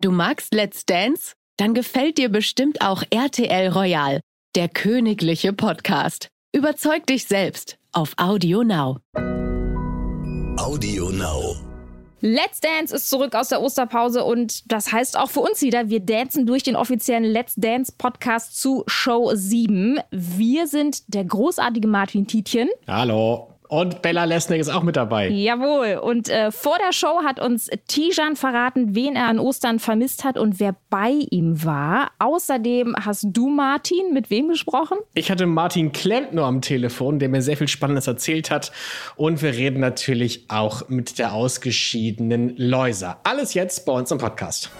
Du magst Let's Dance? Dann gefällt dir bestimmt auch RTL Royal, der königliche Podcast. Überzeug dich selbst auf Audio Now. Audio Now. Let's Dance ist zurück aus der Osterpause und das heißt auch für uns wieder, wir dancen durch den offiziellen Let's Dance Podcast zu Show 7. Wir sind der großartige Martin Tietjen. Hallo. Und Bella Lesnick ist auch mit dabei. Jawohl. Und äh, vor der Show hat uns Tijan verraten, wen er an Ostern vermisst hat und wer bei ihm war. Außerdem hast du, Martin, mit wem gesprochen? Ich hatte Martin Klempner am Telefon, der mir sehr viel Spannendes erzählt hat. Und wir reden natürlich auch mit der ausgeschiedenen Loisa. Alles jetzt bei uns im Podcast.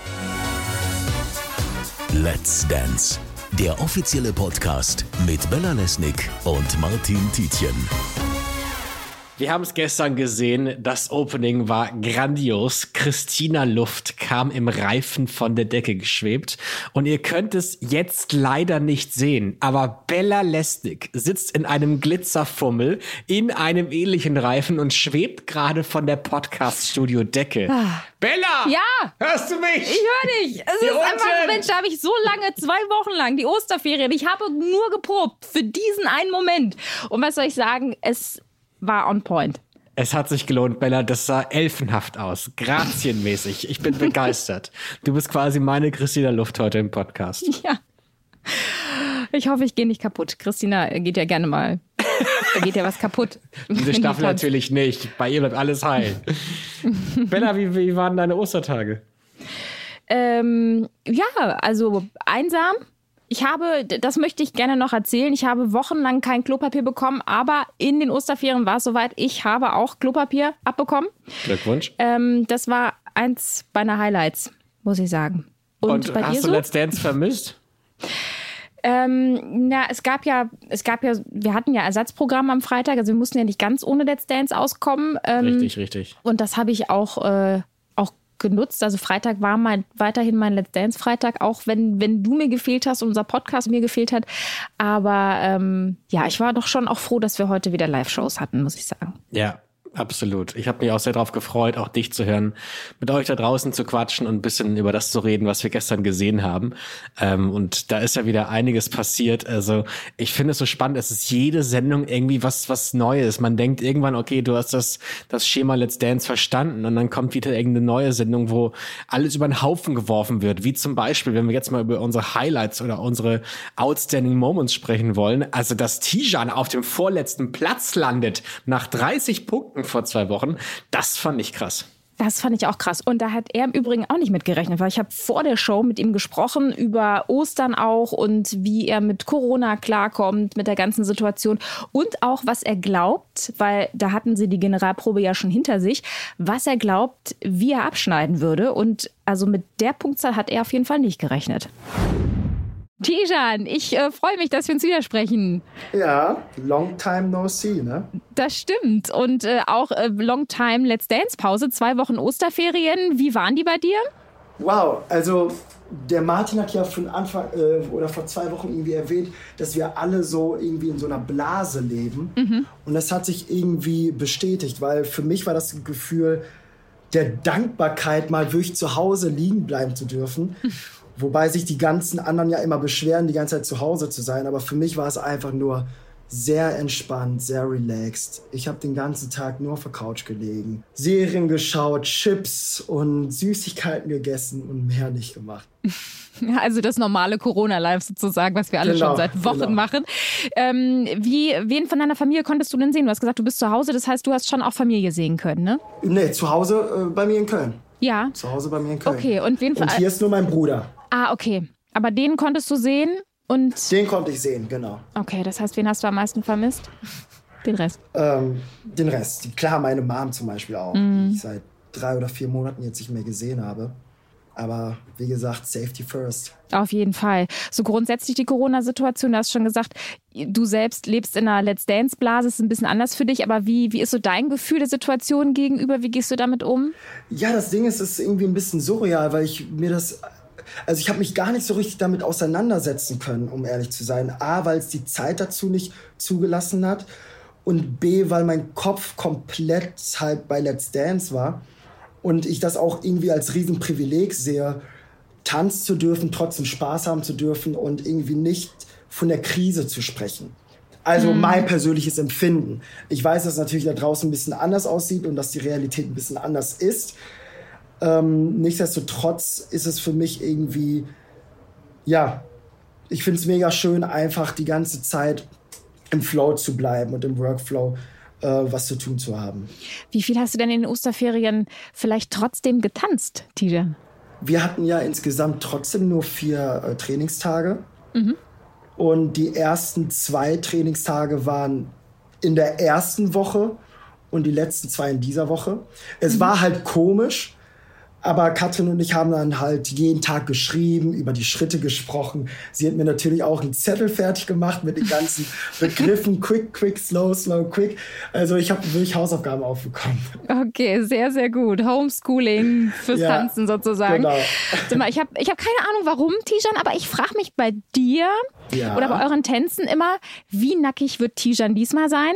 Let's Dance. Der offizielle Podcast mit Bella Lesnick und Martin Tietjen. Wir haben es gestern gesehen, das Opening war grandios. Christina Luft kam im Reifen von der Decke geschwebt. Und ihr könnt es jetzt leider nicht sehen, aber Bella Lesnick sitzt in einem Glitzerfummel in einem ähnlichen Reifen und schwebt gerade von der Podcast-Studio-Decke. Ah. Bella! Ja! Hörst du mich? Ich höre dich. Es Hier ist unten. einfach, Mensch, da habe ich so lange, zwei Wochen lang, die Osterferien. Ich habe nur geprobt für diesen einen Moment. Und was soll ich sagen? Es war on point. Es hat sich gelohnt, Bella. Das sah elfenhaft aus. Grazienmäßig. Ich bin begeistert. Du bist quasi meine Christina Luft heute im Podcast. Ja. Ich hoffe, ich gehe nicht kaputt. Christina geht ja gerne mal. Da geht ja was kaputt. Diese Staffel natürlich nicht. Bei ihr bleibt alles heil. Bella, wie, wie waren deine Ostertage? Ähm, ja, also einsam ich habe, das möchte ich gerne noch erzählen, ich habe wochenlang kein Klopapier bekommen, aber in den Osterferien war es soweit, ich habe auch Klopapier abbekommen. Glückwunsch. Ähm, das war eins meiner Highlights, muss ich sagen. Und, Und bei hast dir du so? Let's Dance vermisst? Ähm, na, es gab ja, es gab ja, wir hatten ja Ersatzprogramm am Freitag, also wir mussten ja nicht ganz ohne Let's Dance auskommen. Ähm, richtig, richtig. Und das habe ich auch äh, genutzt. Also Freitag war mein, weiterhin mein Let's Dance Freitag, auch wenn, wenn du mir gefehlt hast und unser Podcast mir gefehlt hat. Aber ähm, ja, ich war doch schon auch froh, dass wir heute wieder Live-Shows hatten, muss ich sagen. Ja, Absolut. Ich habe mich auch sehr darauf gefreut, auch dich zu hören, mit euch da draußen zu quatschen und ein bisschen über das zu reden, was wir gestern gesehen haben. Ähm, und da ist ja wieder einiges passiert. Also ich finde es so spannend. Es ist jede Sendung irgendwie was was Neues. Man denkt irgendwann, okay, du hast das das Schema Let's Dance verstanden und dann kommt wieder irgendeine neue Sendung, wo alles über den Haufen geworfen wird. Wie zum Beispiel, wenn wir jetzt mal über unsere Highlights oder unsere Outstanding Moments sprechen wollen. Also dass Tijan auf dem vorletzten Platz landet nach 30 Punkten vor zwei Wochen. Das fand ich krass. Das fand ich auch krass. Und da hat er im Übrigen auch nicht mit gerechnet, weil ich habe vor der Show mit ihm gesprochen über Ostern auch und wie er mit Corona klarkommt, mit der ganzen Situation und auch, was er glaubt, weil da hatten sie die Generalprobe ja schon hinter sich, was er glaubt, wie er abschneiden würde. Und also mit der Punktzahl hat er auf jeden Fall nicht gerechnet. Tijan, ich äh, freue mich, dass wir uns widersprechen. Ja, long time no see, ne? Das stimmt. Und äh, auch äh, long time Let's Dance Pause, zwei Wochen Osterferien. Wie waren die bei dir? Wow, also der Martin hat ja von Anfang äh, oder vor zwei Wochen irgendwie erwähnt, dass wir alle so irgendwie in so einer Blase leben. Mhm. Und das hat sich irgendwie bestätigt, weil für mich war das Gefühl der Dankbarkeit, mal wirklich zu Hause liegen bleiben zu dürfen. Wobei sich die ganzen anderen ja immer beschweren, die ganze Zeit zu Hause zu sein. Aber für mich war es einfach nur sehr entspannt, sehr relaxed. Ich habe den ganzen Tag nur auf der Couch gelegen, Serien geschaut, Chips und Süßigkeiten gegessen und mehr nicht gemacht. Also das normale Corona-Life sozusagen, was wir alle genau, schon seit Wochen genau. machen. Ähm, wie, wen von deiner Familie konntest du denn sehen? Du hast gesagt, du bist zu Hause, das heißt, du hast schon auch Familie sehen können, ne? Nee, zu Hause äh, bei mir in Köln. Ja. Zu Hause bei mir in Köln. Okay, und wen Und hier ist nur mein Bruder. Ah, okay. Aber den konntest du sehen und. Den konnte ich sehen, genau. Okay, das heißt, wen hast du am meisten vermisst? Den Rest. Ähm, den Rest. Klar, meine Mom zum Beispiel auch, mhm. die ich seit drei oder vier Monaten jetzt nicht mehr gesehen habe. Aber wie gesagt, Safety first. Auf jeden Fall. So grundsätzlich die Corona-Situation, du hast schon gesagt, du selbst lebst in einer Let's Dance-Blase, ist ein bisschen anders für dich, aber wie, wie ist so dein Gefühl der Situation gegenüber? Wie gehst du damit um? Ja, das Ding ist, es ist irgendwie ein bisschen surreal, weil ich mir das also ich habe mich gar nicht so richtig damit auseinandersetzen können, um ehrlich zu sein. A, weil es die Zeit dazu nicht zugelassen hat und B, weil mein Kopf komplett halt bei Let's Dance war und ich das auch irgendwie als Riesenprivileg sehe, tanzen zu dürfen, trotzdem Spaß haben zu dürfen und irgendwie nicht von der Krise zu sprechen. Also mhm. mein persönliches Empfinden. Ich weiß, dass natürlich da draußen ein bisschen anders aussieht und dass die Realität ein bisschen anders ist. Ähm, nichtsdestotrotz ist es für mich irgendwie, ja, ich finde es mega schön, einfach die ganze Zeit im Flow zu bleiben und im Workflow äh, was zu tun zu haben. Wie viel hast du denn in den Osterferien vielleicht trotzdem getanzt, Tijan? Wir hatten ja insgesamt trotzdem nur vier äh, Trainingstage. Mhm. Und die ersten zwei Trainingstage waren in der ersten Woche und die letzten zwei in dieser Woche. Es mhm. war halt komisch, aber Katrin und ich haben dann halt jeden Tag geschrieben, über die Schritte gesprochen. Sie hat mir natürlich auch einen Zettel fertig gemacht mit den ganzen Begriffen quick, quick, slow, slow, quick. Also ich habe wirklich Hausaufgaben aufbekommen. Okay, sehr, sehr gut. Homeschooling fürs ja, Tanzen sozusagen. Genau. ich habe ich hab keine Ahnung warum, Tijan, aber ich frage mich bei dir ja. oder bei euren Tänzen immer, wie nackig wird Tijan diesmal sein?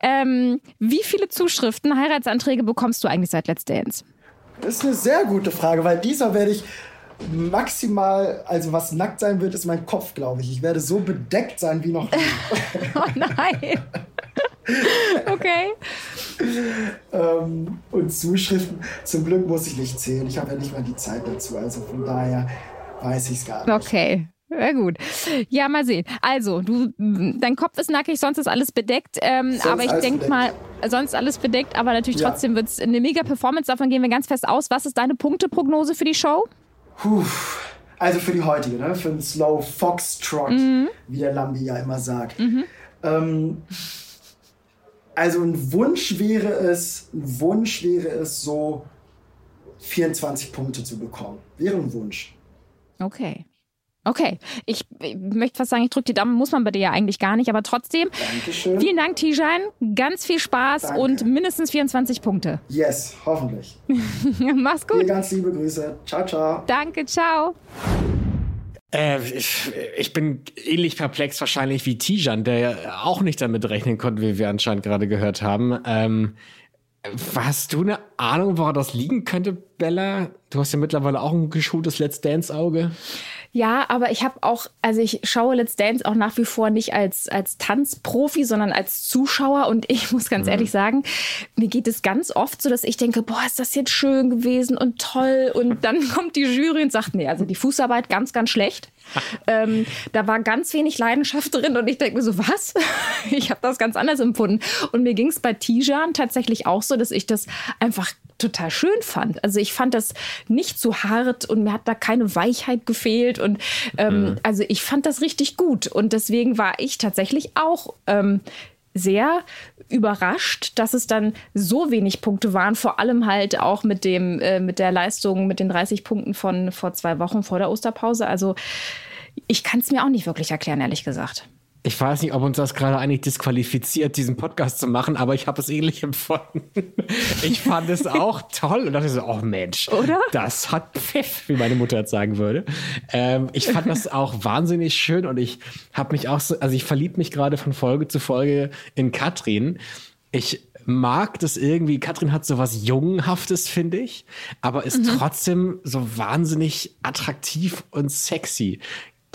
Ähm, wie viele Zuschriften, Heiratsanträge bekommst du eigentlich seit Let's Dance? Das ist eine sehr gute Frage, weil dieser werde ich maximal, also was nackt sein wird, ist mein Kopf, glaube ich. Ich werde so bedeckt sein wie noch nie. oh nein. okay. ähm, und Zuschriften, zum Glück muss ich nicht zählen. Ich habe ja nicht mal die Zeit dazu. Also von daher weiß ich es gar nicht. Okay. Ja, gut. Ja, mal sehen. Also, du, dein Kopf ist nackig, sonst ist alles bedeckt. Ähm, aber ich denke mal, sonst alles bedeckt, aber natürlich ja. trotzdem wird es eine mega Performance. Davon gehen wir ganz fest aus. Was ist deine Punkteprognose für die Show? Puh. Also für die heutige, ne? für den Slow Foxtrot, mhm. wie der Lambi ja immer sagt. Mhm. Ähm, also ein Wunsch wäre es, ein Wunsch wäre es so 24 Punkte zu bekommen. Wäre ein Wunsch. Okay. Okay, ich, ich, möchte fast sagen, ich drücke die Daumen, muss man bei dir ja eigentlich gar nicht, aber trotzdem. Dankeschön. Vielen Dank, Tijan. Ganz viel Spaß Danke. und mindestens 24 Punkte. Yes, hoffentlich. Mach's gut. Dir ganz liebe Grüße. Ciao, ciao. Danke, ciao. Äh, ich, ich, bin ähnlich perplex wahrscheinlich wie Tijan, der auch nicht damit rechnen konnte, wie wir anscheinend gerade gehört haben. Ähm, Hast du eine Ahnung, woran das liegen könnte, Bella? Du hast ja mittlerweile auch ein geschultes Let's Dance-Auge. Ja, aber ich habe auch, also ich schaue Let's Dance auch nach wie vor nicht als, als Tanzprofi, sondern als Zuschauer. Und ich muss ganz mhm. ehrlich sagen, mir geht es ganz oft so, dass ich denke, boah, ist das jetzt schön gewesen und toll. Und dann kommt die Jury und sagt, nee, also die Fußarbeit ganz, ganz schlecht. ähm, da war ganz wenig Leidenschaft drin und ich denke mir so, was? ich habe das ganz anders empfunden. Und mir ging es bei Tijan tatsächlich auch so, dass ich das einfach total schön fand. Also ich fand das nicht zu hart und mir hat da keine Weichheit gefehlt. Und ähm, mhm. also ich fand das richtig gut. Und deswegen war ich tatsächlich auch ähm, sehr überrascht, dass es dann so wenig Punkte waren, vor allem halt auch mit dem, äh, mit der Leistung, mit den 30 Punkten von vor zwei Wochen vor der Osterpause. Also ich kann es mir auch nicht wirklich erklären, ehrlich gesagt. Ich weiß nicht, ob uns das gerade eigentlich disqualifiziert, diesen Podcast zu machen, aber ich habe es ähnlich empfunden. Ich fand es auch toll und dachte so, oh Mensch, Oder? das hat Pfiff, wie meine Mutter jetzt sagen würde. Ähm, ich fand das auch wahnsinnig schön und ich habe mich auch so, also ich verlieb mich gerade von Folge zu Folge in Katrin. Ich mag das irgendwie. Katrin hat so was Jungenhaftes, finde ich, aber ist mhm. trotzdem so wahnsinnig attraktiv und sexy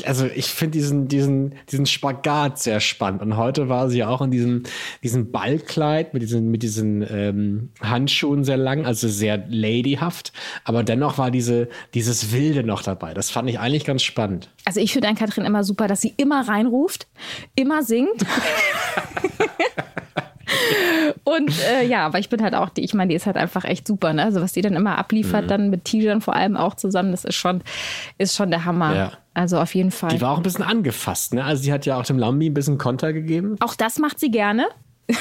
also ich finde diesen, diesen, diesen Spagat sehr spannend. Und heute war sie auch in diesem, diesem Ballkleid mit diesen, mit diesen ähm, Handschuhen sehr lang, also sehr ladyhaft. Aber dennoch war diese, dieses Wilde noch dabei. Das fand ich eigentlich ganz spannend. Also ich finde an Katrin immer super, dass sie immer reinruft, immer singt. Und äh, ja, aber ich bin halt auch die, ich meine, die ist halt einfach echt super, ne? Also was die dann immer abliefert, mhm. dann mit Tijan vor allem auch zusammen, das ist schon, ist schon der Hammer. Ja. Also auf jeden Fall. Die war auch ein bisschen angefasst, ne? Also sie hat ja auch dem Lambi ein bisschen Konter gegeben. Auch das macht sie gerne.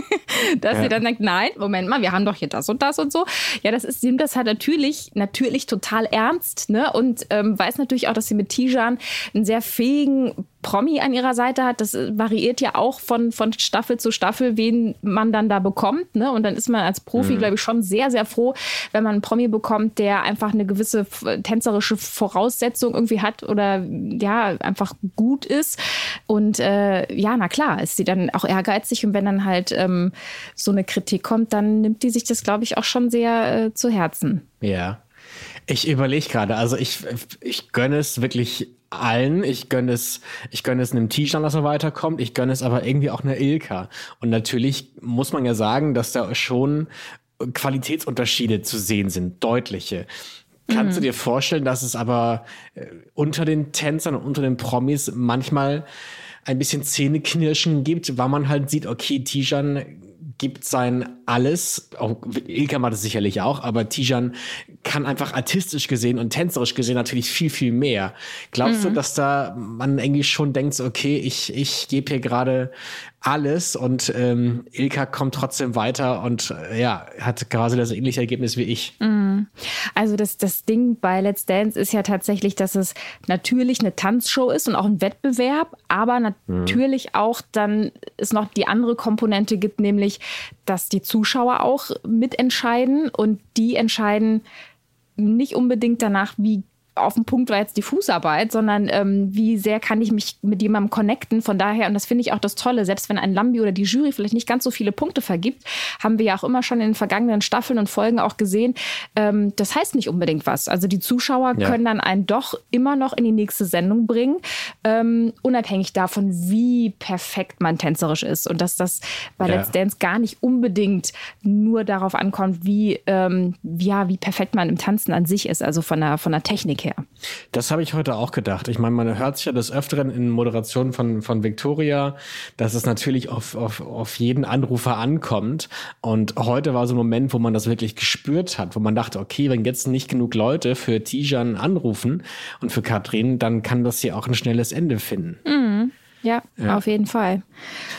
dass ja. sie dann denkt, nein, Moment mal, wir haben doch hier das und das und so. Ja, das ist, sie nimmt das halt natürlich, natürlich total ernst, ne? Und ähm, weiß natürlich auch, dass sie mit Tijan einen sehr fähigen Promi an ihrer Seite hat. Das variiert ja auch von, von Staffel zu Staffel, wen man dann da bekommt. Ne? Und dann ist man als Profi, mhm. glaube ich, schon sehr, sehr froh, wenn man einen Promi bekommt, der einfach eine gewisse tänzerische Voraussetzung irgendwie hat oder ja, einfach gut ist. Und äh, ja, na klar, ist sie dann auch ehrgeizig und wenn dann halt ähm, so eine Kritik kommt, dann nimmt die sich das, glaube ich, auch schon sehr äh, zu Herzen. Ja. Ich überlege gerade, also ich, ich gönne es wirklich allen. Ich gönne es, ich gönne es einem Tijan, dass er weiterkommt. Ich gönne es aber irgendwie auch einer Ilka. Und natürlich muss man ja sagen, dass da schon Qualitätsunterschiede zu sehen sind, deutliche. Kannst mhm. du dir vorstellen, dass es aber äh, unter den Tänzern und unter den Promis manchmal ein bisschen Zähneknirschen gibt, weil man halt sieht, okay, Tijan gibt sein alles. Auch Ilka macht es sicherlich auch, aber Tijan kann einfach artistisch gesehen und tänzerisch gesehen natürlich viel, viel mehr. Glaubst mhm. du, dass da man irgendwie schon denkt, okay, ich, ich gebe hier gerade alles und ähm, Ilka kommt trotzdem weiter und äh, ja, hat quasi das ähnliche Ergebnis wie ich. Mhm. Also das, das Ding bei Let's Dance ist ja tatsächlich, dass es natürlich eine Tanzshow ist und auch ein Wettbewerb, aber mhm. natürlich mhm. auch dann es noch die andere Komponente gibt, nämlich, dass die Zuschauer auch mitentscheiden und die entscheiden nicht unbedingt danach, wie auf den Punkt war jetzt die Fußarbeit, sondern ähm, wie sehr kann ich mich mit jemandem connecten. Von daher, und das finde ich auch das Tolle, selbst wenn ein Lambi oder die Jury vielleicht nicht ganz so viele Punkte vergibt, haben wir ja auch immer schon in den vergangenen Staffeln und Folgen auch gesehen, ähm, das heißt nicht unbedingt was. Also die Zuschauer ja. können dann einen doch immer noch in die nächste Sendung bringen, ähm, unabhängig davon, wie perfekt man tänzerisch ist. Und dass das bei ja. Let's Dance gar nicht unbedingt nur darauf ankommt, wie, ähm, ja, wie perfekt man im Tanzen an sich ist, also von der, von der Technik her. Das habe ich heute auch gedacht. Ich meine, man hört sich ja des Öfteren in Moderationen von, von Victoria, dass es natürlich auf, auf, auf jeden Anrufer ankommt. Und heute war so ein Moment, wo man das wirklich gespürt hat, wo man dachte, okay, wenn jetzt nicht genug Leute für Tijan anrufen und für Katrin, dann kann das hier auch ein schnelles Ende finden. Mhm. Ja, ja, auf jeden Fall.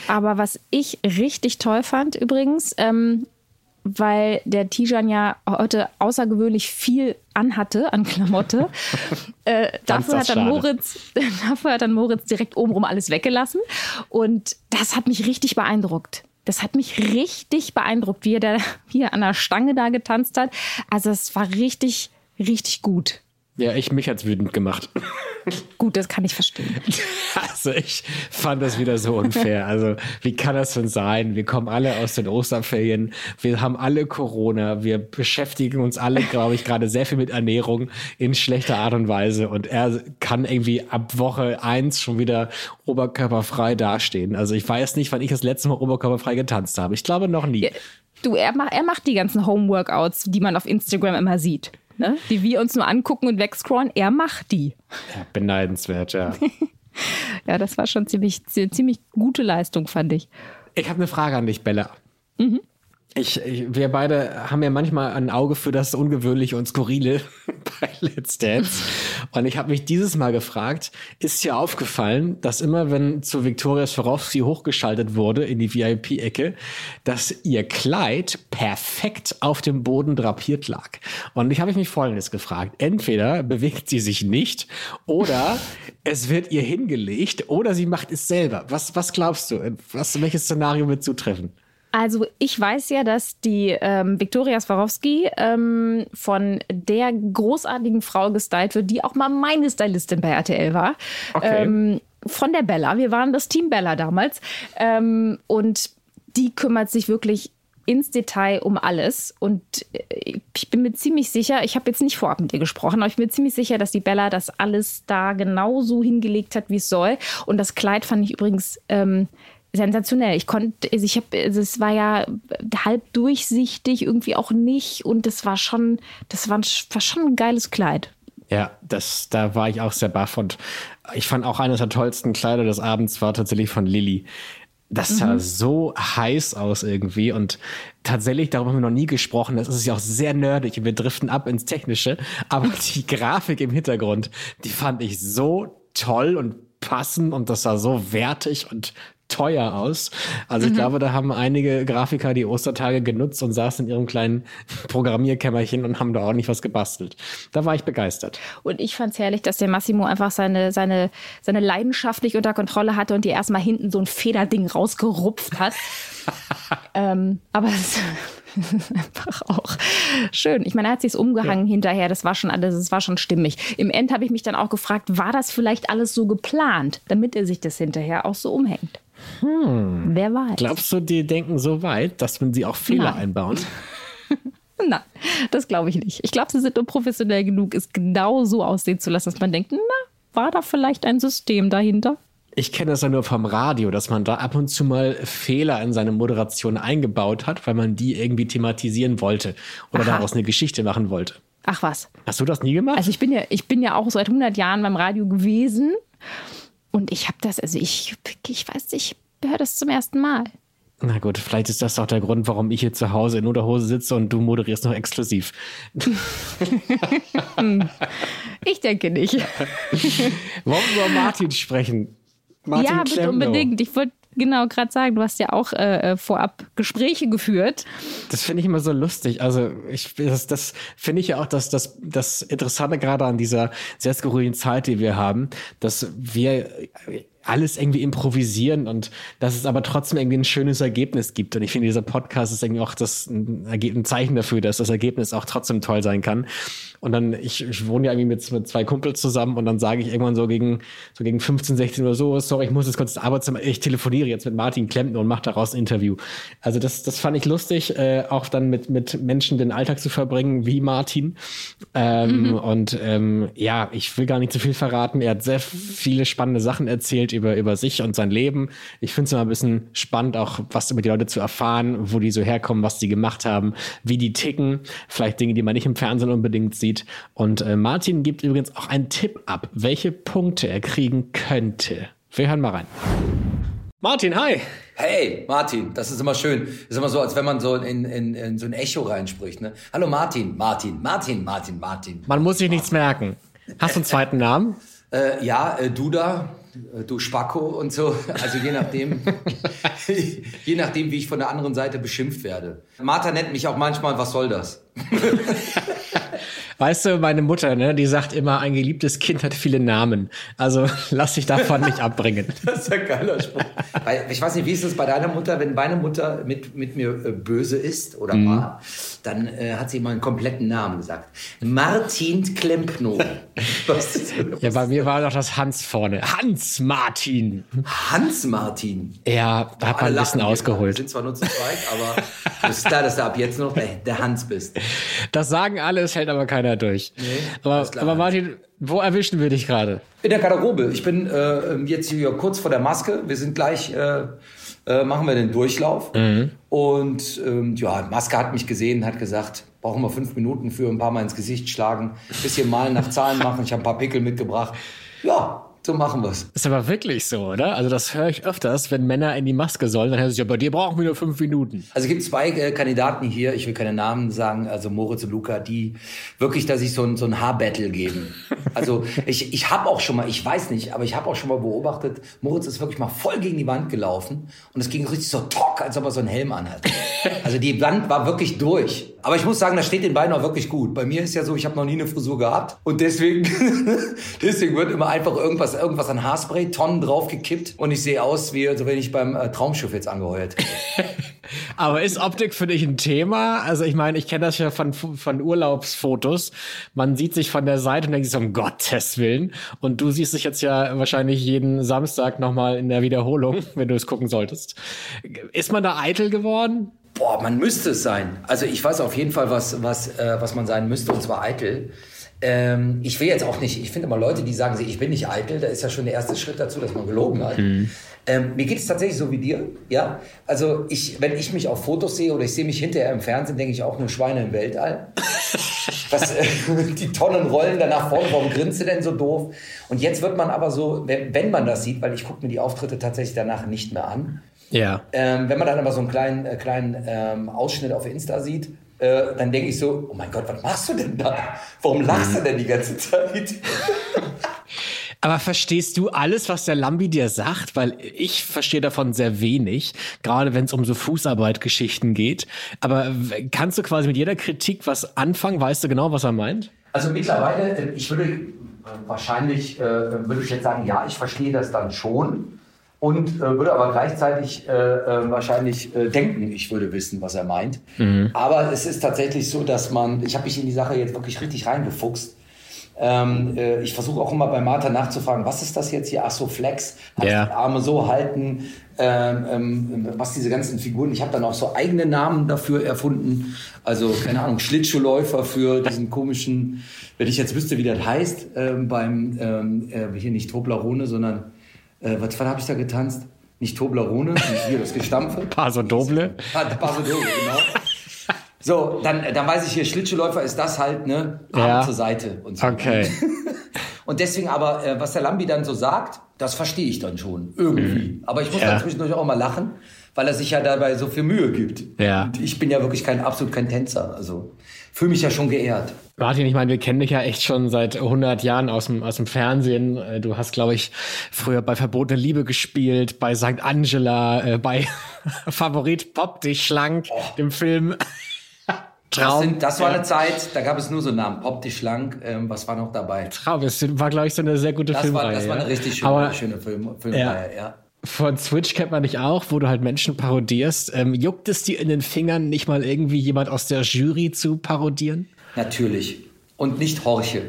Aber was ich richtig toll fand übrigens, ähm, weil der Tijan ja heute außergewöhnlich viel anhatte an Klamotte. äh, dafür, hat dann Moritz, dafür hat dann Moritz direkt obenrum alles weggelassen. Und das hat mich richtig beeindruckt. Das hat mich richtig beeindruckt, wie er, da, wie er an der Stange da getanzt hat. Also es war richtig, richtig gut. Ja, ich mich hat's wütend gemacht. Gut, das kann ich verstehen. Also ich fand das wieder so unfair. Also wie kann das denn sein? Wir kommen alle aus den Osterferien, wir haben alle Corona, wir beschäftigen uns alle, glaube ich, gerade sehr viel mit Ernährung in schlechter Art und Weise und er kann irgendwie ab Woche eins schon wieder oberkörperfrei dastehen. Also ich weiß nicht, wann ich das letzte Mal oberkörperfrei getanzt habe. Ich glaube noch nie. Ja, du, er, macht, er macht die ganzen Homeworkouts, die man auf Instagram immer sieht ne? die wir uns nur angucken und wegscrollen. Er macht die. Ja, beneidenswert, ja. ja, das war schon ziemlich, ziemlich gute Leistung, fand ich. Ich habe eine Frage an dich, Bella. Mhm ich, ich, wir beide haben ja manchmal ein Auge für das Ungewöhnliche und Skurrile bei Let's Dance. Und ich habe mich dieses Mal gefragt, ist dir aufgefallen, dass immer, wenn zu Viktoria Swarovski hochgeschaltet wurde in die VIP-Ecke, dass ihr Kleid perfekt auf dem Boden drapiert lag. Und ich habe mich Folgendes gefragt. Entweder bewegt sie sich nicht oder es wird ihr hingelegt oder sie macht es selber. Was, was glaubst du? Was, welches Szenario wird zutreffen? Also ich weiß ja, dass die ähm, Viktoria Swarovski ähm, von der großartigen Frau gestylt wird, die auch mal meine Stylistin bei RTL war. Okay. Ähm, von der Bella. Wir waren das Team Bella damals. Ähm, und die kümmert sich wirklich ins Detail um alles. Und äh, ich bin mir ziemlich sicher, ich habe jetzt nicht vorab mit ihr gesprochen, aber ich bin mir ziemlich sicher, dass die Bella das alles da genauso hingelegt hat, wie es soll. Und das Kleid fand ich übrigens ähm, sensationell. Ich konnte, also ich habe, also es war ja halb durchsichtig, irgendwie auch nicht. Und das war schon, das war, war schon ein geiles Kleid. Ja, das, da war ich auch sehr baff und ich fand auch eines der tollsten Kleider des Abends war tatsächlich von Lilly. Das sah mhm. so heiß aus irgendwie und tatsächlich, darüber haben wir noch nie gesprochen, das ist ja auch sehr nerdig wir driften ab ins Technische, aber die Grafik im Hintergrund, die fand ich so toll und passend und das sah so wertig und teuer aus. Also ich mhm. glaube, da haben einige Grafiker die Ostertage genutzt und saßen in ihrem kleinen Programmierkämmerchen und haben da ordentlich was gebastelt. Da war ich begeistert. Und ich fand es herrlich, dass der Massimo einfach seine, seine, seine Leidenschaft nicht unter Kontrolle hatte und die erstmal hinten so ein Federding rausgerupft hat. ähm, aber es ist einfach auch schön. Ich meine, er hat sich umgehangen ja. hinterher. Das war schon alles, das war schon stimmig. Im End habe ich mich dann auch gefragt, war das vielleicht alles so geplant, damit er sich das hinterher auch so umhängt? Hm. Wer weiß. Glaubst du, die denken so weit, dass wenn sie auch Fehler Nein. einbauen? Nein, das glaube ich nicht. Ich glaube, sie sind nur professionell genug, es genau so aussehen zu lassen, dass man denkt, na, war da vielleicht ein System dahinter? Ich kenne das ja nur vom Radio, dass man da ab und zu mal Fehler in seine Moderation eingebaut hat, weil man die irgendwie thematisieren wollte oder Aha. daraus eine Geschichte machen wollte. Ach was. Hast du das nie gemacht? Also ich bin ja, ich bin ja auch seit 100 Jahren beim Radio gewesen und ich habe das, also ich, ich weiß nicht, ich höre das zum ersten Mal. Na gut, vielleicht ist das auch der Grund, warum ich hier zu Hause in Unterhose sitze und du moderierst noch exklusiv. ich denke nicht. Wollen wir über Martin sprechen? Martin ja, bitte unbedingt. Ich wollte genau gerade sagen, du hast ja auch äh, äh, vorab Gespräche geführt. Das finde ich immer so lustig. Also ich, das, das finde ich ja auch das, das, das Interessante gerade an dieser sehr skurrilen Zeit, die wir haben, dass wir alles irgendwie improvisieren und dass es aber trotzdem irgendwie ein schönes Ergebnis gibt. Und ich finde, dieser Podcast ist irgendwie auch das ein, ein Zeichen dafür, dass das Ergebnis auch trotzdem toll sein kann. Und dann, ich, ich wohne ja irgendwie mit, mit zwei Kumpels zusammen und dann sage ich irgendwann so gegen, so gegen 15, 16 oder so, sorry, ich muss jetzt kurz ins Arbeitszimmer, ich telefoniere jetzt mit Martin Klempner und mache daraus ein Interview. Also das, das fand ich lustig, äh, auch dann mit, mit Menschen den Alltag zu verbringen, wie Martin. Ähm, mhm. Und ähm, ja, ich will gar nicht zu viel verraten. Er hat sehr viele spannende Sachen erzählt über, über sich und sein Leben. Ich finde es immer ein bisschen spannend, auch was über die Leute zu erfahren, wo die so herkommen, was die gemacht haben, wie die ticken. Vielleicht Dinge, die man nicht im Fernsehen unbedingt sieht. Und äh, Martin gibt übrigens auch einen Tipp ab, welche Punkte er kriegen könnte. Wir hören mal rein. Martin, hi. Hey, Martin, das ist immer schön. Das ist immer so, als wenn man so in, in, in so ein Echo reinspricht. Ne? Hallo Martin, Martin, Martin, Martin, Martin. Man muss sich nichts merken. Hast du einen zweiten Namen? Äh, ja, äh, Duda, du Spacko und so. Also je nachdem, je nachdem, wie ich von der anderen Seite beschimpft werde. Martha nennt mich auch manchmal, was soll das? Weißt du, meine Mutter, ne, die sagt immer, ein geliebtes Kind hat viele Namen. Also lass dich davon nicht abbringen. Das ist ein geiler Spruch. Weil, ich weiß nicht, wie ist es bei deiner Mutter, wenn meine Mutter mit, mit mir äh, böse ist oder mhm. war, dann äh, hat sie immer einen kompletten Namen gesagt. Martin Klempno. ja, bei mir war doch das Hans vorne. Hans Martin. Hans Martin. Ja, da hat man ein bisschen ausgeholt. Wir sind zwar nur zu zweit, aber es ist klar, dass du ab jetzt noch der, der Hans bist. Das sagen alle, es hält aber keiner durch. Nee, aber, aber Martin, wo erwischen wir dich gerade? In der Garderobe. Ich bin äh, jetzt hier kurz vor der Maske. Wir sind gleich, äh, äh, machen wir den Durchlauf. Mhm. Und ähm, ja, Maske hat mich gesehen, hat gesagt, brauchen wir fünf Minuten für ein paar Mal ins Gesicht schlagen, bisschen malen nach Zahlen machen. Ich habe ein paar Pickel mitgebracht. Ja, so machen wir's. Ist aber wirklich so, oder? Also das höre ich öfters, wenn Männer in die Maske sollen, dann heißt es ja, bei dir brauchen wir nur fünf Minuten. Also es gibt zwei äh, Kandidaten hier, ich will keine Namen sagen, also Moritz und Luca, die wirklich, dass ich so ein, so ein Haarbattle geben. Also ich, ich habe auch schon mal, ich weiß nicht, aber ich habe auch schon mal beobachtet, Moritz ist wirklich mal voll gegen die Wand gelaufen und es ging richtig so tock, als ob er so einen Helm anhat. Also die Wand war wirklich durch. Aber ich muss sagen, das steht den beiden auch wirklich gut. Bei mir ist ja so, ich habe noch nie eine Frisur gehabt und deswegen, deswegen wird immer einfach irgendwas, irgendwas an Haarspray, Tonnen draufgekippt und ich sehe aus, wie so wenn ich beim äh, Traumschiff jetzt angeheuert. Aber ist Optik für dich ein Thema? Also ich meine, ich kenne das ja von, von Urlaubsfotos. Man sieht sich von der Seite und denkt sich so, um Gottes Willen. Und du siehst dich jetzt ja wahrscheinlich jeden Samstag nochmal in der Wiederholung, wenn du es gucken solltest. Ist man da eitel geworden? Boah, man müsste es sein. Also ich weiß auf jeden Fall, was, was, äh, was man sein müsste, und zwar eitel. Ähm, ich will jetzt auch nicht, ich finde immer Leute, die sagen, ich bin nicht eitel, da ist ja schon der erste Schritt dazu, dass man gelogen hat. Mhm. Ähm, mir geht es tatsächlich so wie dir, ja. Also ich, wenn ich mich auf Fotos sehe oder ich sehe mich hinterher im Fernsehen, denke ich auch nur Schweine im Weltall. Was, äh, die Tonnen rollen danach vorne, warum grinst du denn so doof? Und jetzt wird man aber so, wenn, wenn man das sieht, weil ich gucke mir die Auftritte tatsächlich danach nicht mehr an, ja. Ähm, wenn man dann aber so einen kleinen, äh, kleinen ähm, Ausschnitt auf Insta sieht, äh, dann denke ich so, oh mein Gott, was machst du denn da? Warum lachst du denn die ganze Zeit? Aber verstehst du alles, was der Lambi dir sagt? Weil ich verstehe davon sehr wenig, gerade wenn es um so Fußarbeitgeschichten geht. Aber kannst du quasi mit jeder Kritik was anfangen? Weißt du genau, was er meint? Also mittlerweile, äh, ich würde äh, wahrscheinlich, äh, würde ich jetzt sagen, ja, ich verstehe das dann schon und äh, würde aber gleichzeitig äh, äh, wahrscheinlich äh, denken, ich würde wissen, was er meint. Mhm. Aber es ist tatsächlich so, dass man, ich habe mich in die Sache jetzt wirklich richtig reingefuchst. Ähm, äh, ich versuche auch immer bei Martha nachzufragen, was ist das jetzt hier? Ach so, Flex, Ja. die Arme so halten, ähm, ähm, was diese ganzen Figuren. Ich habe dann auch so eigene Namen dafür erfunden. Also, keine Ahnung, Schlittschuhläufer für diesen komischen, wenn ich jetzt wüsste, wie das heißt, ähm, beim, ähm, äh, hier nicht Toblerone, sondern, äh, was, was habe ich da getanzt? Nicht Toblerone, nicht hier das Gestampfe. Paso Doble. Paso Doble, genau. So, dann, dann weiß ich hier, Schlittschuhläufer ist das halt, ne? Arm Ja. zur Seite und so. Okay. Und deswegen aber, äh, was der Lambi dann so sagt, das verstehe ich dann schon. Irgendwie. Aber ich muss Ja. dann zwischendurch auch mal lachen, weil er sich ja dabei so viel Mühe gibt. Ja. Und ich bin ja wirklich kein, absolut kein Tänzer. Also, fühle mich ja schon geehrt. Martin, ich meine, wir kennen dich ja echt schon seit 100 Jahren aus dem, aus dem Fernsehen. Äh, Du hast, glaube ich, früher bei Verbotene Liebe gespielt, bei St. Angela, äh, bei Favorit Pop dich schlank, dem Film Das, Traum. sind, das war eine Zeit, da gab es nur so Namen. Pop dich schlank, ähm, was war noch dabei? Traum. Das war, glaube ich, so eine sehr gute Das Filmreihe. war, das war eine ja. richtig schöne, Aber schöne Film, Filmreihe, ja. Von Switch kennt man dich auch, wo du halt Menschen parodierst. Ähm, juckt es dir in den Fingern, nicht mal irgendwie jemand aus der Jury zu parodieren? Natürlich. Und nicht Horche.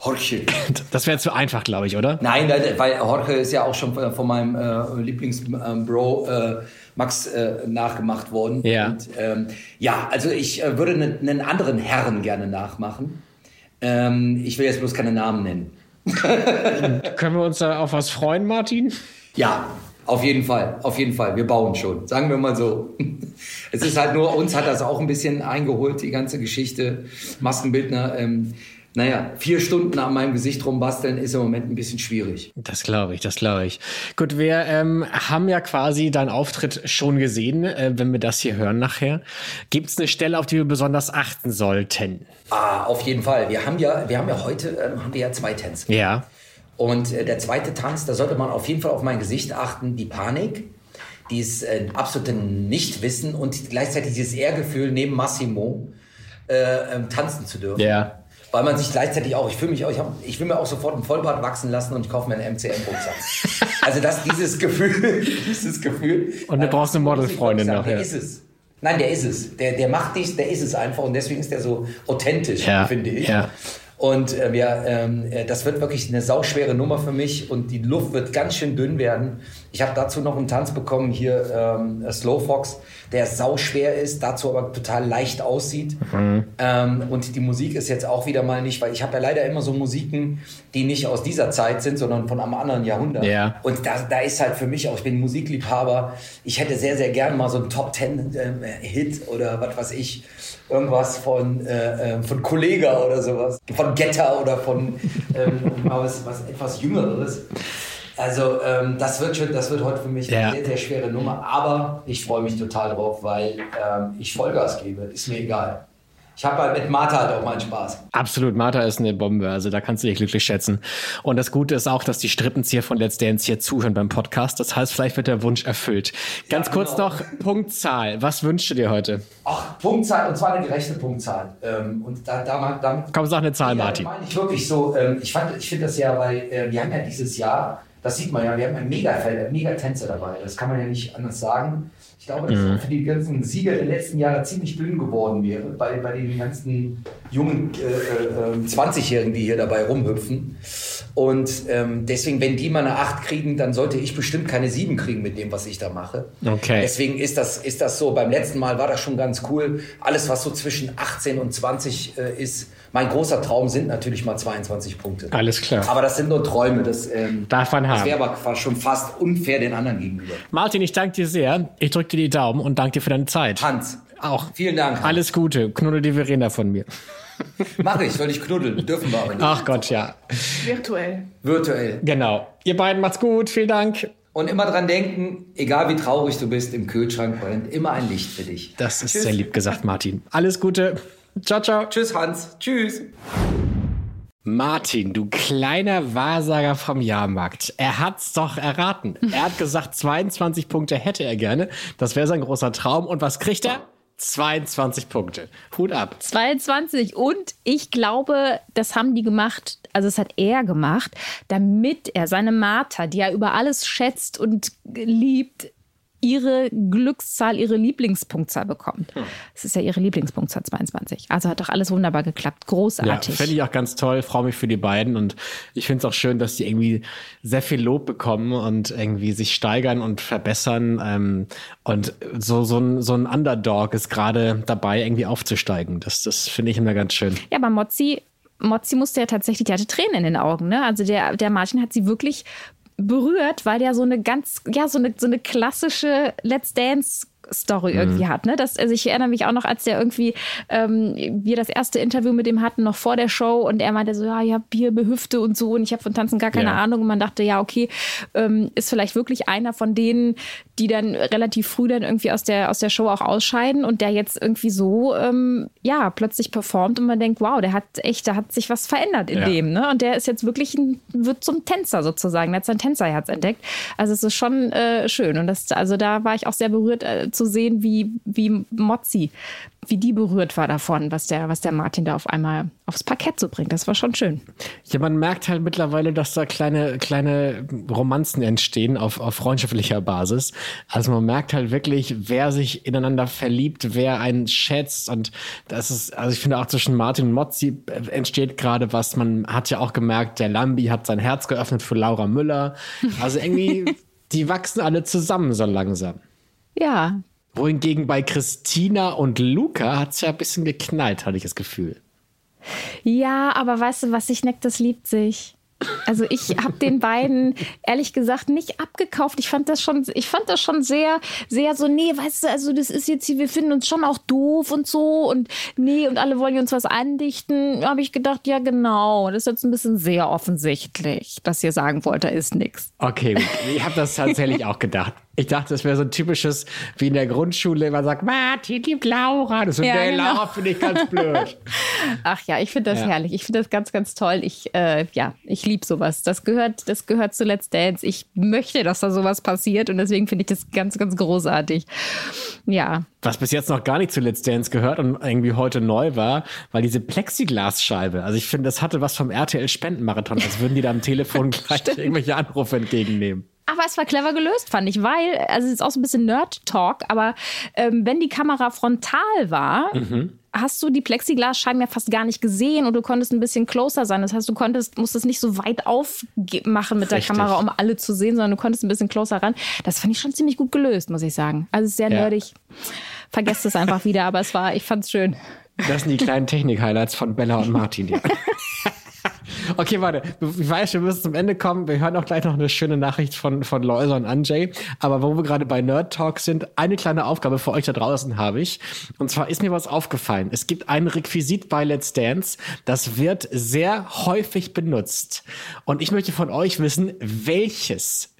Horche. Das wäre zu einfach, glaube ich, oder? Nein, weil Jorge ist ja auch schon von meinem äh, Lieblingsbro äh, Max äh, nachgemacht worden. Ja. Und, ähm, ja, also ich äh, würde einen, einen anderen Herren gerne nachmachen. Ähm, ich will jetzt bloß keine Namen nennen. Können wir uns da auf was freuen, Martin? Ja, auf jeden Fall, auf jeden Fall. Wir bauen schon, sagen wir mal so. Es ist halt nur, uns hat das auch ein bisschen eingeholt, die ganze Geschichte. Maskenbildner, ähm, naja, vier Stunden an meinem Gesicht rumbasteln ist im Moment ein bisschen schwierig. Das glaube ich, das glaube ich. Gut, wir ähm, haben ja quasi deinen Auftritt schon gesehen, äh, wenn wir das hier hören nachher. Gibt es eine Stelle, auf die wir besonders achten sollten? Ah, auf jeden Fall. Wir haben ja, wir haben ja heute ähm, haben wir ja zwei Tänze. Ja. Und äh, der zweite Tanz, da sollte man auf jeden Fall auf mein Gesicht achten, die Panik, dieses äh, absolute Nichtwissen und gleichzeitig dieses Ehrgefühl, neben Massimo äh, ähm, tanzen zu dürfen. Ja. Weil man sich gleichzeitig auch, ich fühle mich auch, ich, hab, ich will mir auch sofort einen Vollbart wachsen lassen und ich kaufe mir einen MCM-Rucksack. also das, dieses Gefühl, dieses Gefühl. Und du brauchst eine Modelfreundin noch, Der ist es. Nein, der ist es. Der, der macht dies, der ist es einfach und deswegen ist der so authentisch, Ja, finde ich. ja. Und äh, wir, ähm, äh, das wird wirklich eine sauschwere Nummer für mich und die Luft wird ganz schön dünn werden. Ich habe dazu noch einen Tanz bekommen, hier ähm, Slow Fox, der sauschwer ist, dazu aber total leicht aussieht. Mhm. Ähm, und die Musik ist jetzt auch wieder mal nicht, weil ich habe ja leider immer so Musiken, die nicht aus dieser Zeit sind, sondern von einem anderen Jahrhundert. Ja. Und da, da ist halt für mich auch, ich bin Musikliebhaber, ich hätte sehr, sehr gern mal so einen Top Ten ähm, Hit oder was weiß ich, irgendwas von, äh, ähm, von Kollega oder sowas, von Getter oder von ähm, was, was etwas Jüngeres. Also ähm, das wird schon, das wird heute für mich Ja. eine sehr, sehr schwere Nummer, aber ich freue mich total drauf, weil ähm, ich Vollgas gebe, ist mir egal. Ich habe halt mit Martha halt auch meinen Spaß. Absolut, Martha ist eine Bombe, also da kannst du dich glücklich schätzen. Und das Gute ist auch, dass die Strippenzieher von Let's Dance hier zuhören beim Podcast. Das heißt, vielleicht wird der Wunsch erfüllt. Ganz Ja, kurz genau. noch Punktzahl. Was wünschst du dir heute? Ach, Punktzahl, und zwar eine gerechte Punktzahl. Ähm, und da, da, da, Komm, sag eine Zahl, Ja, Martin. meine ich wirklich so. Ähm, ich fand, ich finde das ja, weil äh, wir haben ja dieses Jahr, das sieht man ja, wir haben ein Megafeld, mega Tänzer dabei. Das kann man ja nicht anders sagen. Ich glaube, dass Mhm. für die ganzen Sieger der letzten Jahre ziemlich dünn geworden wäre, bei, bei den ganzen jungen äh, äh, 20-Jährigen, die hier dabei rumhüpfen. Und ähm, deswegen, wenn die mal eine 8 kriegen, dann sollte ich bestimmt keine 7 kriegen mit dem, was ich da mache. Okay. Deswegen ist das, ist das so. Beim letzten Mal war das schon ganz cool. Alles, was so zwischen 18 und 20 äh, ist, mein großer Traum sind natürlich mal 22 Punkte. Alles klar. Aber das sind nur Träume. Das, ähm, Darf man das haben. wäre aber schon fast unfair den anderen gegenüber. Martin, ich danke dir sehr. Ich drücke dir die Daumen und danke dir für deine Zeit. Hans, Auch. vielen Dank. Hans. Alles Gute. Knuddel die Verena von mir. Mache ich, soll ich knuddeln. Dürfen wir aber nicht. Ach Gott, ja. Virtuell. Virtuell. Genau. Ihr beiden macht's gut. Vielen Dank. Und immer dran denken, egal wie traurig du bist, im Kühlschrank brennt immer ein Licht für dich. Das ist sehr lieb gesagt, Martin. Alles Gute. Ciao, ciao. Tschüss, Hans. Tschüss. Martin, du kleiner Wahrsager vom Jahrmarkt. Er hat's doch erraten. Er hat gesagt, 22 Punkte hätte er gerne. Das wäre sein großer Traum. Und was kriegt er? 22 Punkte. Hut ab. 22. Und ich glaube, das haben die gemacht, also das hat er gemacht, damit er seine Martha, die er über alles schätzt und liebt, ihre Glückszahl, ihre Lieblingspunktzahl bekommt. Es ist ja ihre Lieblingspunktzahl 22. Also hat doch alles wunderbar geklappt. Großartig. Ja, finde ich auch ganz toll. Freue mich für die beiden und ich finde es auch schön, dass die irgendwie sehr viel Lob bekommen und irgendwie sich steigern und verbessern. Ähm, und so, so, ein, so ein Underdog ist gerade dabei, irgendwie aufzusteigen. Das, das finde ich immer ganz schön. Ja, aber Mozzi Mozzi musste ja tatsächlich, die hatte Tränen in den Augen. Ne? Also der, der Martin hat sie wirklich berührt, weil der so eine ganz, ja, so eine, so eine klassische Let's Dance Story irgendwie mhm. hat. Ne? Das, also ich erinnere mich auch noch, als der irgendwie, ähm, wir das erste Interview mit ihm hatten, noch vor der Show und er meinte so, ja, ich habe Bier, Behüfte und so und ich habe von Tanzen gar keine ja. Ahnung und man dachte, ja, okay, ähm, ist vielleicht wirklich einer von denen, die dann relativ früh dann irgendwie aus der, aus der Show auch ausscheiden und der jetzt irgendwie so, ähm, ja, plötzlich performt und man denkt, wow, der hat echt, da hat sich was verändert in ja. dem, ne? Und der ist jetzt wirklich ein, wird zum Tänzer sozusagen, der hat sein Tänzerherz entdeckt. Also es ist schon äh, schön und das, also da war ich auch sehr berührt äh, zu sehen, wie, wie Mozzi, wie die berührt war davon, was der, was der Martin da auf einmal aufs Parkett so bringt. Das war schon schön. Ja, man merkt halt mittlerweile, dass da kleine, kleine Romanzen entstehen auf, auf freundschaftlicher Basis. Also man merkt halt wirklich, wer sich ineinander verliebt, wer einen schätzt. Und das ist, also ich finde auch zwischen Martin und Mozzi entsteht gerade was. Man hat ja auch gemerkt, der Lambi hat sein Herz geöffnet für Laura Müller. Also irgendwie, die wachsen alle zusammen so langsam. Ja, wohingegen bei Christina und Luca hat es ja ein bisschen geknallt, hatte ich das Gefühl. Ja, aber weißt du, was sich neckt, das liebt sich. Also ich habe den beiden ehrlich gesagt nicht abgekauft. Ich fand das schon, ich fand das schon sehr, sehr so, nee, weißt du, also das ist jetzt hier, wir finden uns schon auch doof und so und nee, und alle wollen uns was andichten. Habe ich gedacht, ja genau, das ist jetzt ein bisschen sehr offensichtlich, dass ihr sagen wollt, da ist nichts. Okay, ich habe das tatsächlich auch gedacht. Ich dachte, das wäre so ein typisches, wie in der Grundschule, man sagt, Martin liebt Laura. Das ist ja, nee, genau. Laura finde ich ganz blöd. Ach ja, ich finde das ja. herrlich. Ich finde das ganz, ganz toll. Ich, äh, ja, ich liebe sowas. Das gehört, das gehört zu Let's Dance. Ich möchte, dass da sowas passiert und deswegen finde ich das ganz, ganz großartig. Ja. Was bis jetzt noch gar nicht zu Let's Dance gehört und irgendwie heute neu war, weil diese Plexiglasscheibe. Also ich finde, das hatte was vom RTL Spendenmarathon, als würden die da am Telefon gleich irgendwelche Anrufe entgegennehmen. Aber es war clever gelöst, fand ich, weil, also es ist auch so ein bisschen Nerd-Talk, aber ähm, wenn die Kamera frontal war, mhm. hast du die Plexiglasscheiben ja fast gar nicht gesehen und du konntest ein bisschen closer sein. Das heißt, du konntest, musstest nicht so weit aufmachen mit Richtig. der Kamera, um alle zu sehen, sondern du konntest ein bisschen closer ran. Das fand ich schon ziemlich gut gelöst, muss ich sagen. Also sehr ja. nerdig. Vergesst es einfach wieder, aber es war, ich fand's schön. Das sind die kleinen Technik-Highlights von Bella und Martin. Ja. Okay, warte. Ich weiß, wir müssen zum Ende kommen. Wir hören auch gleich noch eine schöne Nachricht von, von Loisa und Anjay. Aber wo wir gerade bei Nerd Talk sind, eine kleine Aufgabe für euch da draußen habe ich. Und zwar ist mir was aufgefallen. Es gibt ein Requisit bei Let's Dance, das wird sehr häufig benutzt. Und ich möchte von euch wissen, welches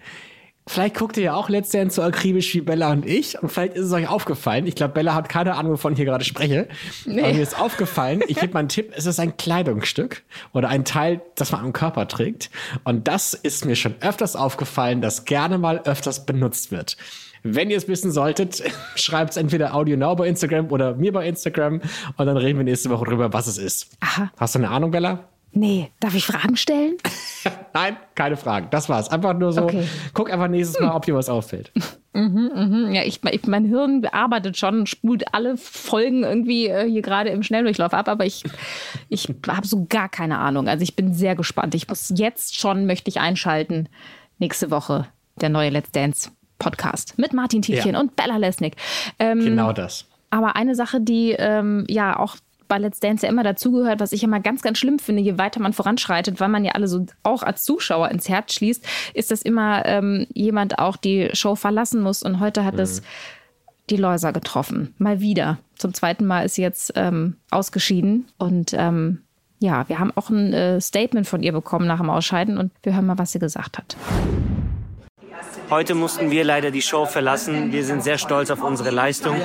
Vielleicht guckt ihr ja auch Dance so akribisch wie Bella und ich und vielleicht ist es euch aufgefallen. Ich glaube, Bella hat keine Ahnung, wovon ich hier gerade spreche. Nee. Aber mir ist aufgefallen, ich gebe mal einen Tipp, es ist ein Kleidungsstück oder ein Teil, das man am Körper trägt. Und das ist mir schon öfters aufgefallen, dass gerne mal öfters benutzt wird. Wenn ihr es wissen solltet, schreibt es entweder Audio Now bei Instagram oder mir bei Instagram und dann reden wir nächste Woche drüber, was es ist. Aha. Hast du eine Ahnung, Bella? Nee, darf ich Fragen stellen? Nein, keine Fragen. Das war's. Einfach nur so, okay. guck einfach nächstes Mal, ob dir was auffällt. Mhm, mhm. Ja, ich, ich, mein Hirn arbeitet schon, spult alle Folgen irgendwie äh, hier gerade im Schnelldurchlauf ab, aber ich, ich habe so gar keine Ahnung. Also ich bin sehr gespannt. Ich muss jetzt schon, möchte ich einschalten, nächste Woche der neue Let's Dance Podcast mit Martin Tietjen ja. und Bella Lesnick. Ähm, genau das. Aber eine Sache, die ähm, ja auch bei Let's Dance ja immer dazugehört, was ich immer ganz, ganz schlimm finde, je weiter man voranschreitet, weil man ja alle so auch als Zuschauer ins Herz schließt, ist, dass immer ähm, jemand auch die Show verlassen muss. Und heute hat mhm. es die Läuser getroffen. Mal wieder. Zum zweiten Mal ist sie jetzt ähm, ausgeschieden. Und ähm, ja, wir haben auch ein äh, Statement von ihr bekommen nach dem Ausscheiden und wir hören mal, was sie gesagt hat. Heute mussten wir leider die Show verlassen. Wir sind sehr stolz auf unsere Leistung.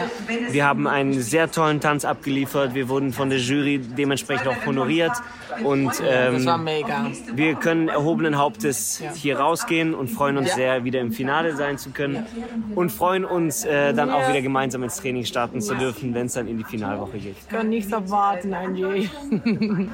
Wir haben einen sehr tollen Tanz abgeliefert. Wir wurden von der Jury dementsprechend auch honoriert. Und ähm, das war mega. wir können erhobenen Hauptes hier rausgehen und freuen uns sehr, wieder im Finale sein zu können. Und freuen uns, äh, dann auch wieder gemeinsam ins Training starten zu dürfen, wenn es dann in die Finalwoche geht. Ich kann nichts erwarten, Angie.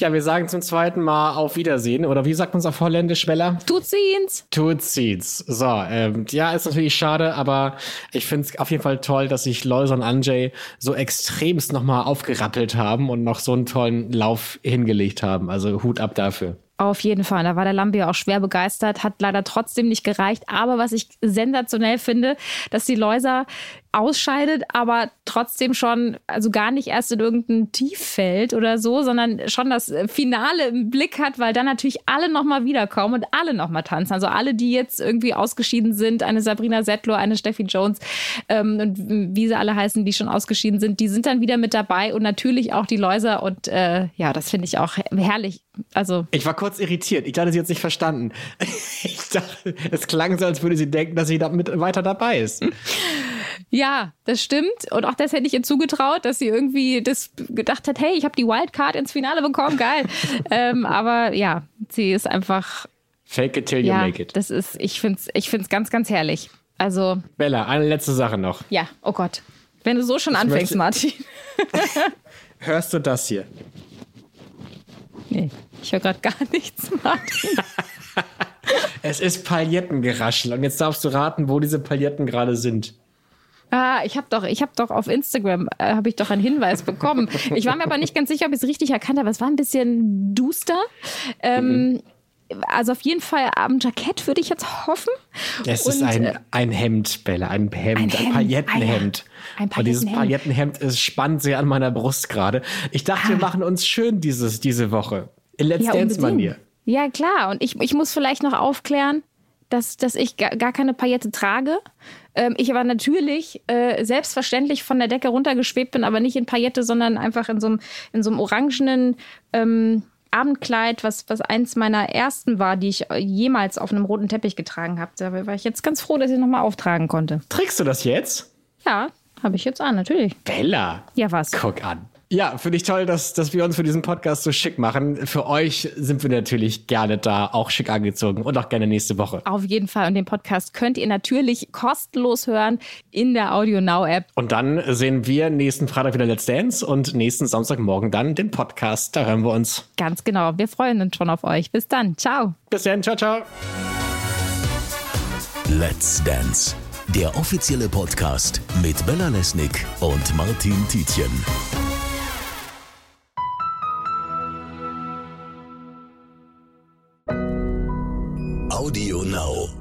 Ja, wir sagen zum zweiten Mal auf Wiedersehen. Oder wie sagt man es auf Holländisch, Bella? Tut siehen's. Tut sieht's. So, ähm, ja, ist natürlich schade, aber ich finde es auf jeden Fall toll, dass sich Loisa und Anjay so extremst nochmal aufgerappelt haben und noch so einen tollen Lauf hingelegt haben. Also Hut ab dafür. Auf jeden Fall. Da war der Lambi auch schwer begeistert, hat leider trotzdem nicht gereicht. Aber was ich sensationell finde, dass die Läuser ausscheidet, aber trotzdem schon, also gar nicht erst in irgendein Tieffeld oder so, sondern schon das Finale im Blick hat, weil dann natürlich alle nochmal wiederkommen und alle nochmal tanzen. Also alle, die jetzt irgendwie ausgeschieden sind, eine Sabrina Settler, eine Steffi Jones ähm, und wie sie alle heißen, die schon ausgeschieden sind, die sind dann wieder mit dabei und natürlich auch die Läuser und äh, ja, das finde ich auch herrlich. Also ich war kurz irritiert. Ich hatte sie jetzt nicht verstanden. Ich dachte, es klang so, als würde sie denken, dass sie da mit weiter dabei ist. Ja, das stimmt. Und auch das hätte ich ihr zugetraut, dass sie irgendwie das gedacht hat, hey, ich habe die Wildcard ins Finale bekommen, geil. ähm, aber ja, sie ist einfach. Fake it till you make it. Das ist, ich finde es ich find's ganz, ganz herrlich. Also. Bella, eine letzte Sache noch. Ja, oh Gott. Wenn du so schon ich anfängst, Martin. Hörst du das hier? Nee, ich höre gerade gar nichts, Martin. es ist Paillettengeraschel und jetzt darfst du raten, wo diese Pailletten gerade sind. Ah, ich habe doch, ich habe doch auf Instagram äh, habe ich doch einen Hinweis bekommen. Ich war mir aber nicht ganz sicher, ob ich es richtig erkannt habe. Es war ein bisschen duster. Ähm, mhm. Also auf jeden Fall am Jackett würde ich jetzt hoffen. Es Und, ist ein, äh, ein Hemd, Bella, ein Hemd, ein, Hemd. ein Paillettenhemd. Ah, ja. ein Und dieses Paillettenhemd ist spannt sehr an meiner Brust gerade. Ich dachte, ah. wir machen uns schön dieses, diese Woche. In Let's ja, Dance-Manier. Ja, klar. Und ich, ich muss vielleicht noch aufklären, dass, dass ich gar keine Paillette trage. Ähm, ich aber natürlich äh, selbstverständlich von der Decke runtergeschwebt bin, aber nicht in Paillette, sondern einfach in so einem, in so einem orangenen ähm, Abendkleid, was, was eins meiner ersten war, die ich jemals auf einem roten Teppich getragen habe. Da war ich jetzt ganz froh, dass ich nochmal auftragen konnte. Trägst du das jetzt? Ja, habe ich jetzt an, natürlich. Bella. Ja, was? Guck an. Ja, finde ich toll, dass, dass wir uns für diesen Podcast so schick machen. Für euch sind wir natürlich gerne da, auch schick angezogen und auch gerne nächste Woche. Auf jeden Fall. Und den Podcast könnt ihr natürlich kostenlos hören in der Audio Now App. Und dann sehen wir nächsten Freitag wieder Let's Dance und nächsten Samstagmorgen dann den Podcast. Da hören wir uns. Ganz genau. Wir freuen uns schon auf euch. Bis dann. Ciao. Bis dann. Ciao, ciao. Let's Dance. Der offizielle Podcast mit Bella Lesnick und Martin Tietjen. Audio Now.